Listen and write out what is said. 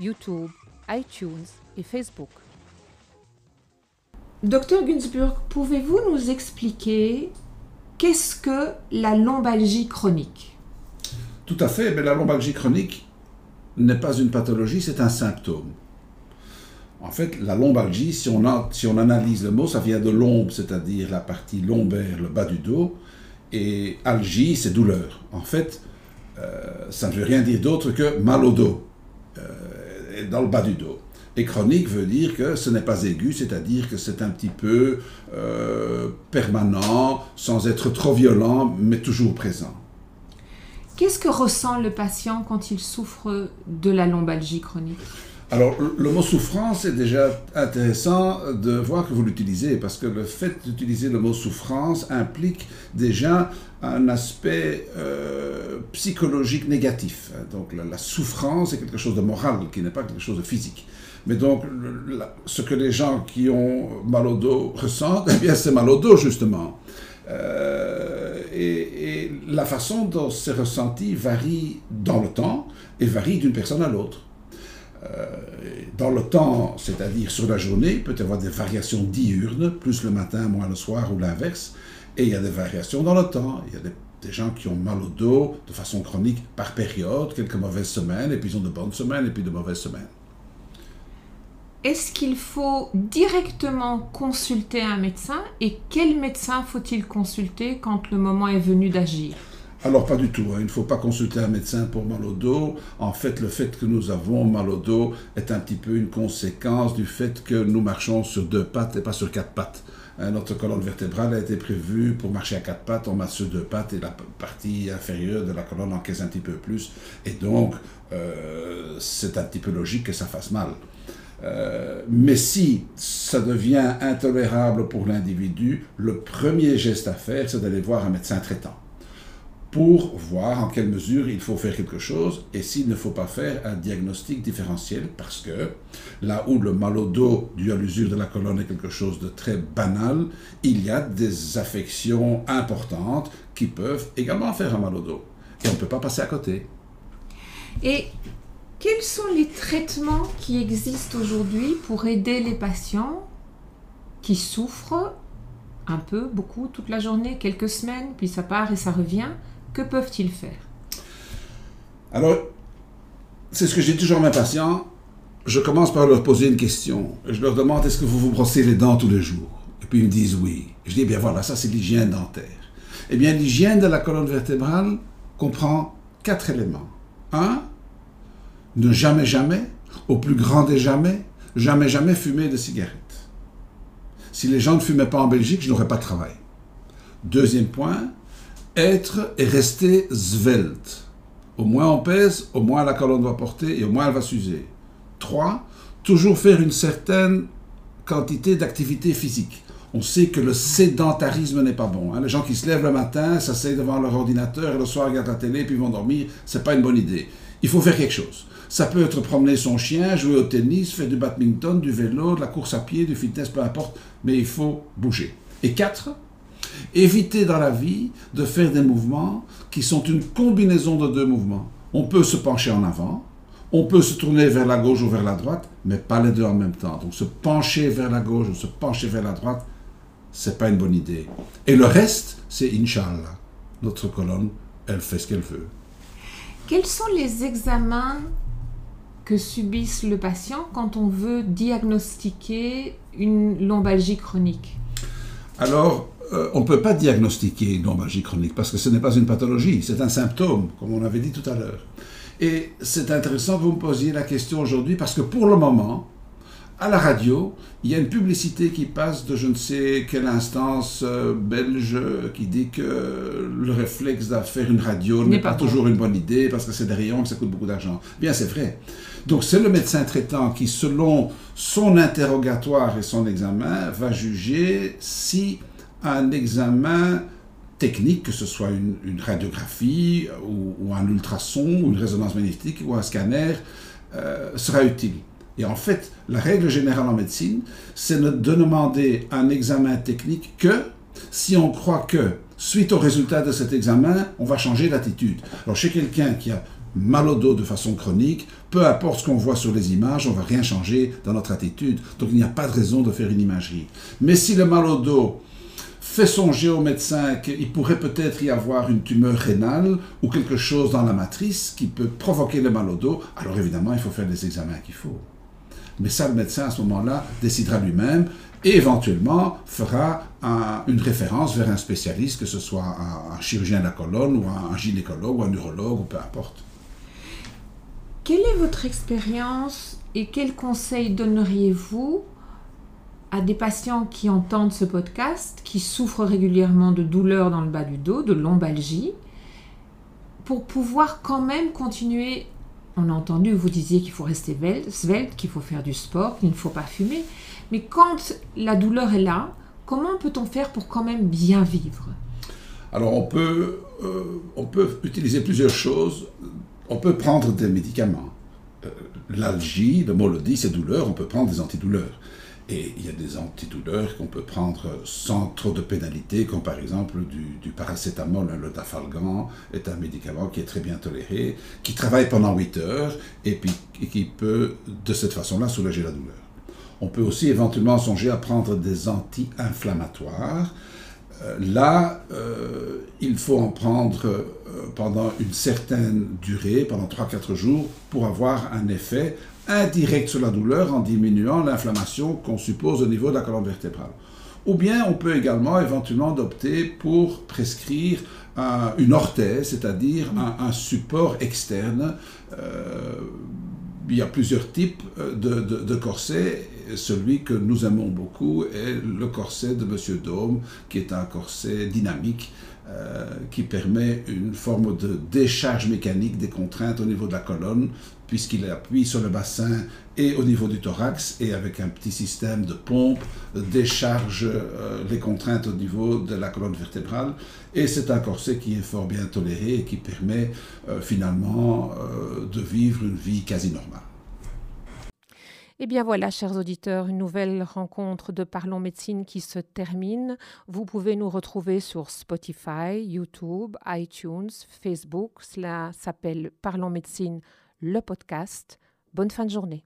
YouTube, iTunes et Facebook. Docteur Günzburg, pouvez-vous nous expliquer qu'est-ce que la lombalgie chronique? Tout à fait, mais la lombalgie chronique n'est pas une pathologie, c'est un symptôme. En fait, la lombalgie, si on, si on analyse le mot, ça vient de lombe, c'est-à-dire la partie lombaire, le bas du dos, et algie, c'est douleur. En fait, euh, ça ne veut rien dire d'autre que mal au dos, euh, dans le bas du dos. Et chronique veut dire que ce n'est pas aigu, c'est-à-dire que c'est un petit peu euh, permanent, sans être trop violent, mais toujours présent. Qu'est-ce que ressent le patient quand il souffre de la lombalgie chronique? Alors, le mot souffrance est déjà intéressant de voir que vous l'utilisez, parce que le fait d'utiliser le mot souffrance implique déjà un aspect euh, psychologique négatif. Donc, la, souffrance est quelque chose de moral, qui n'est pas quelque chose de physique. Mais donc, ce que les gens qui ont mal au dos ressentent, eh bien, c'est mal au dos, justement. Euh, et, et la façon dont c'est ressenti varie dans le temps et varie d'une personne à l'autre. Euh, dans le temps, c'est-à-dire sur la journée, il peut y avoir des variations diurnes, plus le matin, moins le soir ou l'inverse. Et il y a des variations dans le temps. Il y a des, gens qui ont mal au dos de façon chronique par période, quelques mauvaises semaines, et puis ils ont de bonnes semaines, et puis de mauvaises semaines. Est-ce qu'il faut directement consulter un médecin et quel médecin faut-il consulter quand le moment est venu d'agir? Alors pas du tout, hein. il ne faut pas consulter un médecin pour mal au dos. En fait, le fait que nous avons mal au dos est un petit peu une conséquence du fait que nous marchons sur deux pattes et pas sur quatre pattes. Hein, notre colonne vertébrale a été prévue pour marcher à quatre pattes, on marche sur deux pattes et la partie inférieure de la colonne encaisse un petit peu plus. Et donc, euh, c'est un petit peu logique que ça fasse mal. Euh, mais si ça devient intolérable pour l'individu, le premier geste à faire, c'est d'aller voir un médecin traitant pour voir en quelle mesure il faut faire quelque chose et s'il ne faut pas faire un diagnostic différentiel parce que là où le mal au dos dû à l'usure de la colonne est quelque chose de très banal, il y a des affections importantes qui peuvent également faire un mal au dos et on ne peut pas passer à côté. Et quels sont les traitements qui existent aujourd'hui pour aider les patients qui souffrent un peu, beaucoup, toute la journée, quelques semaines, puis ça part et ça revient que peuvent-ils faire? Alors, c'est ce que j'ai toujours à mes patients. Je commence par leur poser une question. Je leur demande est-ce que vous vous brossez les dents tous les jours? Et puis ils me disent oui. Je dis eh bien voilà, ça c'est l'hygiène dentaire. Eh bien, l'hygiène de la colonne vertébrale comprend quatre éléments. Un, ne jamais, jamais, au plus grand des jamais, jamais, jamais fumer de cigarettes. Si les gens ne fumaient pas en Belgique, je n'aurais pas de travail. Deuxième point, être et rester svelte. Au moins on pèse, au moins la colonne va porter et au moins elle va s'user. 3. Toujours faire une certaine quantité d'activité physique. On sait que le sédentarisme n'est pas bon. Hein. Les gens qui se lèvent le matin, s'asseyent devant leur ordinateur et le soir regardent la télé puis vont dormir, c'est pas une bonne idée. Il faut faire quelque chose. Ça peut être promener son chien, jouer au tennis, faire du badminton, du vélo, de la course à pied, du fitness, peu importe, mais il faut bouger. Et 4 Éviter dans la vie de faire des mouvements qui sont une combinaison de deux mouvements. On peut se pencher en avant, on peut se tourner vers la gauche ou vers la droite, mais pas les deux en même temps. Donc se pencher vers la gauche ou se pencher vers la droite, c'est pas une bonne idée. Et le reste, c'est Inch'Allah. Notre colonne, elle fait ce qu'elle veut. Quels sont les examens que subissent le patient quand on veut diagnostiquer une lombalgie chronique? Alors, euh, on ne peut pas diagnostiquer une lombalgie chronique parce que ce n'est pas une pathologie, c'est un symptôme, comme on avait dit tout à l'heure. Et c'est intéressant que vous me posiez la question aujourd'hui parce que pour le moment, à la radio, il y a une publicité qui passe de je ne sais quelle instance euh, belge qui dit que le réflexe de faire une radio n'est pas, toujours une bonne idée parce que c'est des rayons que ça coûte beaucoup d'argent. Bien, c'est vrai. Donc c'est le médecin traitant qui, selon son interrogatoire et son examen, va juger si un examen technique, que ce soit une, radiographie ou, un ultrason ou une résonance magnétique ou un scanner, euh, sera utile. Et en fait, la règle générale en médecine, c'est de demander un examen technique que si on croit que, suite au résultat de cet examen, on va changer d'attitude. Alors chez quelqu'un qui a mal au dos de façon chronique, peu importe ce qu'on voit sur les images, on ne va rien changer dans notre attitude. Donc il n'y a pas de raison de faire une imagerie. Mais si le mal au dos fait songer au médecin qu'il pourrait peut-être y avoir une tumeur rénale ou quelque chose dans la matrice qui peut provoquer le mal au dos, alors évidemment il faut faire les examens qu'il faut. Mais ça, le médecin, à ce moment-là, décidera lui-même et éventuellement fera une référence vers un spécialiste, que ce soit un, chirurgien de la colonne ou un, gynécologue ou un neurologue ou peu importe. Quelle est votre expérience et quels conseils donneriez-vous à des patients qui entendent ce podcast, qui souffrent régulièrement de douleurs dans le bas du dos, de lombalgie, pour pouvoir quand même continuer on a entendu, vous disiez qu'il faut rester svelte, qu'il faut faire du sport, qu'il ne faut pas fumer. Mais quand la douleur est là, comment peut-on faire pour quand même bien vivre? Alors on peut, euh, on peut utiliser plusieurs choses. On peut prendre des médicaments. Euh, l'algie, le mot c'est douleur, on peut prendre des antidouleurs. Et il y a des antidouleurs qu'on peut prendre sans trop de pénalité, comme par exemple du, paracétamol. Le dafalgan est un médicament qui est très bien toléré, qui travaille pendant 8 heures et, puis, qui peut de cette façon-là soulager la douleur. On peut aussi éventuellement songer à prendre des anti-inflammatoires. Euh, là, euh, il faut en prendre euh, pendant une certaine durée, pendant 3-4 jours, pour avoir un effet indirect sur la douleur en diminuant l'inflammation qu'on suppose au niveau de la colonne vertébrale. Ou bien on peut également éventuellement opter pour prescrire une orthèse, c'est-à-dire un, support externe. Euh, il y a plusieurs types de, de, corsets. Celui que nous aimons beaucoup est le corset de M. Dome, qui est un corset dynamique euh, qui permet une forme de décharge mécanique des contraintes au niveau de la colonne, puisqu'il appuie sur le bassin et au niveau du thorax, et avec un petit système de pompe, décharge euh, les contraintes au niveau de la colonne vertébrale. Et c'est un corset qui est fort bien toléré et qui permet euh, finalement de vivre une vie quasi normale. Eh bien voilà, chers auditeurs, une nouvelle rencontre de Parlons Médecine qui se termine. Vous pouvez nous retrouver sur Spotify, YouTube, iTunes, Facebook. Cela s'appelle Parlons Médecine, le podcast. Bonne fin de journée.